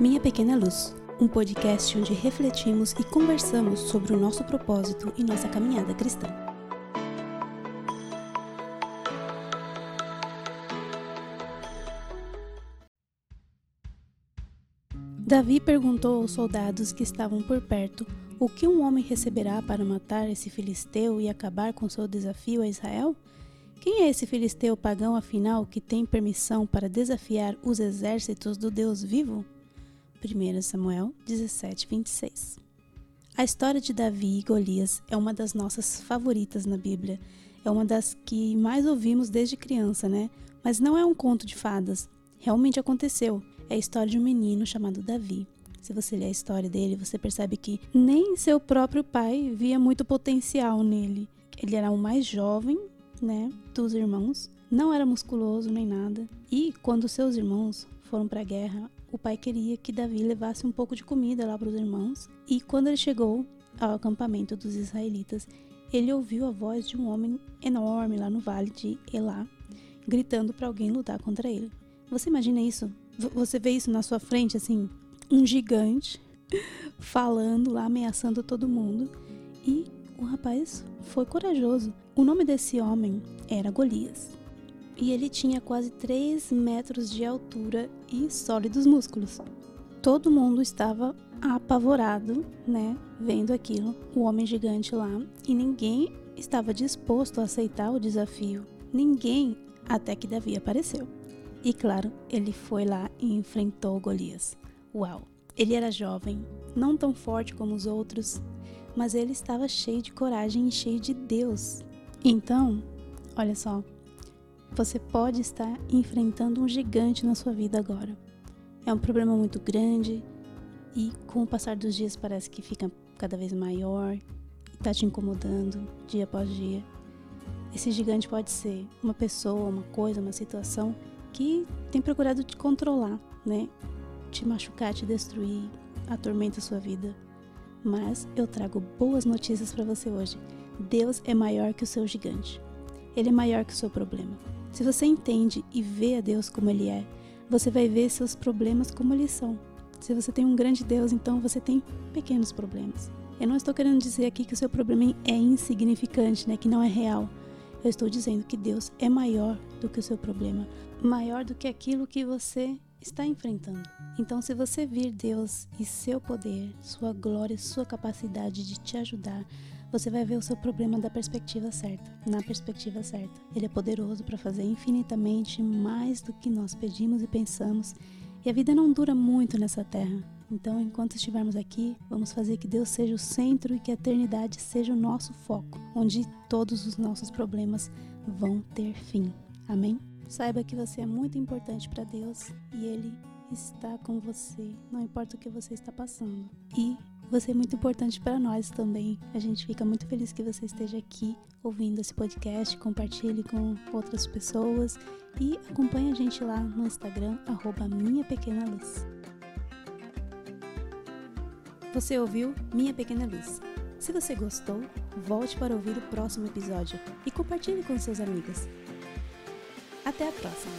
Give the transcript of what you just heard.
Minha Pequena Luz, um podcast onde refletimos e conversamos sobre o nosso propósito e nossa caminhada cristã. Davi perguntou aos soldados que estavam por perto o que um homem receberá para matar esse filisteu e acabar com seu desafio a Israel? Quem é esse filisteu pagão, afinal, que tem permissão para desafiar os exércitos do Deus vivo? 1 Samuel 17, 26. A história de Davi e Golias é uma das nossas favoritas na Bíblia. É uma das que mais ouvimos desde criança, né? Mas não é um conto de fadas. Realmente aconteceu. É a história de um menino chamado Davi. Se você ler a história dele, você percebe que nem seu próprio pai via muito potencial nele. Ele era o mais jovem, né, dos irmãos, não era musculoso nem nada. E quando seus irmãos foram para a guerra, o pai queria que Davi levasse um pouco de comida lá para os irmãos. E quando ele chegou ao acampamento dos israelitas, ele ouviu a voz de um homem enorme lá no vale de Elá, gritando para alguém lutar contra ele. Você imagina isso? Você vê isso na sua frente, assim, um gigante falando lá, ameaçando todo mundo. E o rapaz foi corajoso. O nome desse homem era Golias e ele tinha quase 3 metros de altura e sólidos músculos. Todo mundo estava apavorado, né, vendo aquilo, o homem gigante lá, e ninguém estava disposto a aceitar o desafio. Ninguém, até que Davi apareceu. E claro, ele foi lá e enfrentou Golias. Uau! Ele era jovem, não tão forte como os outros, mas ele estava cheio de coragem e cheio de Deus. Então, olha só, você pode estar enfrentando um gigante na sua vida agora. É um problema muito grande e com o passar dos dias parece que fica cada vez maior e está te incomodando dia após dia. Esse gigante pode ser uma pessoa, uma coisa, uma situação que tem procurado te controlar, né? Te machucar, te destruir, atormenta a sua vida. Mas eu trago boas notícias para você hoje. Deus é maior que o seu gigante. Ele é maior que o seu problema. Se você entende e vê a Deus como Ele é, você vai ver seus problemas como eles são. Se você tem um grande Deus, então você tem pequenos problemas. Eu não estou querendo dizer aqui que o seu problema é insignificante, né, que não é real. Eu estou dizendo que Deus é maior do que o seu problema, maior do que aquilo que você está enfrentando. Então, se você vir Deus e seu poder, sua glória, sua capacidade de te ajudar, você vai ver o seu problema da perspectiva certa, na perspectiva certa. Ele é poderoso para fazer infinitamente mais do que nós pedimos e pensamos, e a vida não dura muito nessa terra. Então, enquanto estivermos aqui, vamos fazer que Deus seja o centro e que a eternidade seja o nosso foco, onde todos os nossos problemas vão ter fim. Amém? Saiba que você é muito importante para Deus e Ele está com você, não importa o que você está passando. E você é muito importante para nós também. A gente fica muito feliz que você esteja aqui ouvindo esse podcast, compartilhe com outras pessoas e acompanhe a gente lá no Instagram, arroba Minha Pequena Luz. Você ouviu Minha Pequena Luz. Se você gostou, volte para ouvir o próximo episódio e compartilhe com seus amigos. Até a próxima!